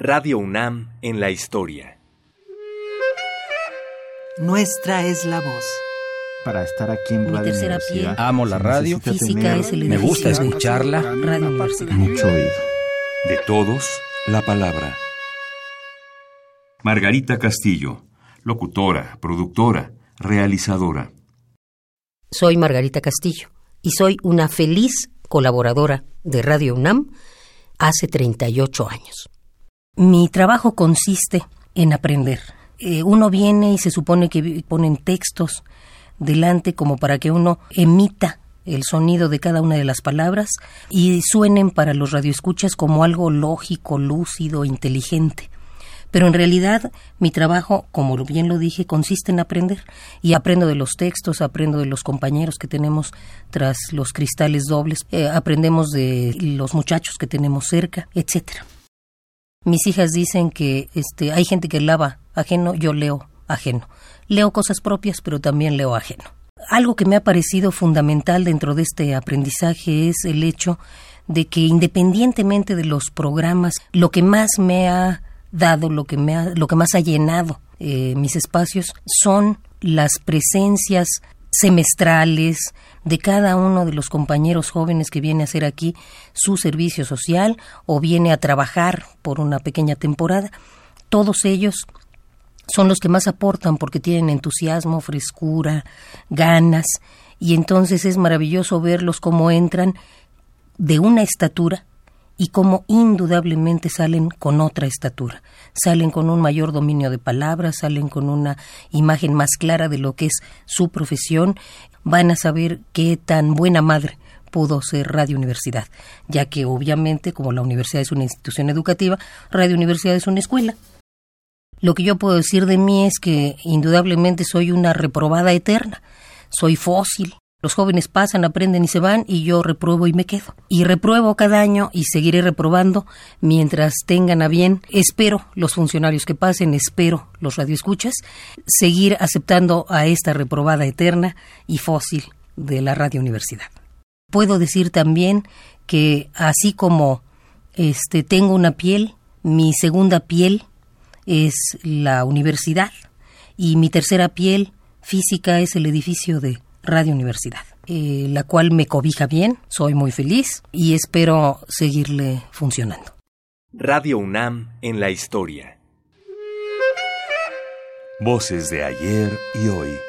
Radio UNAM en la historia. Nuestra es la voz. Para estar aquí en Mi Radio tercera Universidad. piel. Amo la radio. Física es el Me gusta escucharla. Radio Universidad. Mucho oído. De todos, la palabra. Margarita Castillo, locutora, productora, realizadora. Soy Margarita Castillo y soy una feliz colaboradora de Radio UNAM hace 38 años. Mi trabajo consiste en aprender. Eh, uno viene y se supone que ponen textos delante como para que uno emita el sonido de cada una de las palabras y suenen para los radioescuchas como algo lógico, lúcido, inteligente. Pero en realidad mi trabajo, como bien lo dije, consiste en aprender. Y aprendo de los textos, aprendo de los compañeros que tenemos tras los cristales dobles, eh, aprendemos de los muchachos que tenemos cerca, etcétera. Mis hijas dicen que este, hay gente que lava ajeno, yo leo ajeno. Leo cosas propias, pero también leo ajeno. Algo que me ha parecido fundamental dentro de este aprendizaje es el hecho de que independientemente de los programas, lo que más me ha dado, lo que, me ha- lo que más ha llenado eh, mis espacios son las presencias semestrales de cada uno de los compañeros jóvenes que viene a hacer aquí su servicio social o viene a trabajar por una pequeña temporada. Todos ellos son los que más aportan porque tienen entusiasmo, frescura, ganas, y entonces es maravilloso verlos cómo entran de una estatura y cómo indudablemente salen con otra estatura. Salen con un mayor dominio de palabras, salen con una imagen más clara de lo que es su profesión, van a saber qué tan buena madre pudo ser Radio Universidad, ya que obviamente como la universidad es una institución educativa, Radio Universidad es una escuela. Lo que yo puedo decir de mí es que indudablemente soy una reprobada eterna, soy fósil. Los jóvenes pasan, aprenden y se van y yo repruebo y me quedo. Y repruebo cada año y seguiré reprobando mientras tengan a bien, espero los funcionarios que pasen, espero los radioescuchas, seguir aceptando a esta reprobada eterna y fósil de la Radio Universidad. Puedo decir también que así como este tengo una piel, mi segunda piel es la universidad y mi tercera piel física es el edificio de Radio Universidad, eh, la cual me cobija bien, soy muy feliz y espero seguirle funcionando. Radio UNAM en la historia. Voces de ayer y hoy.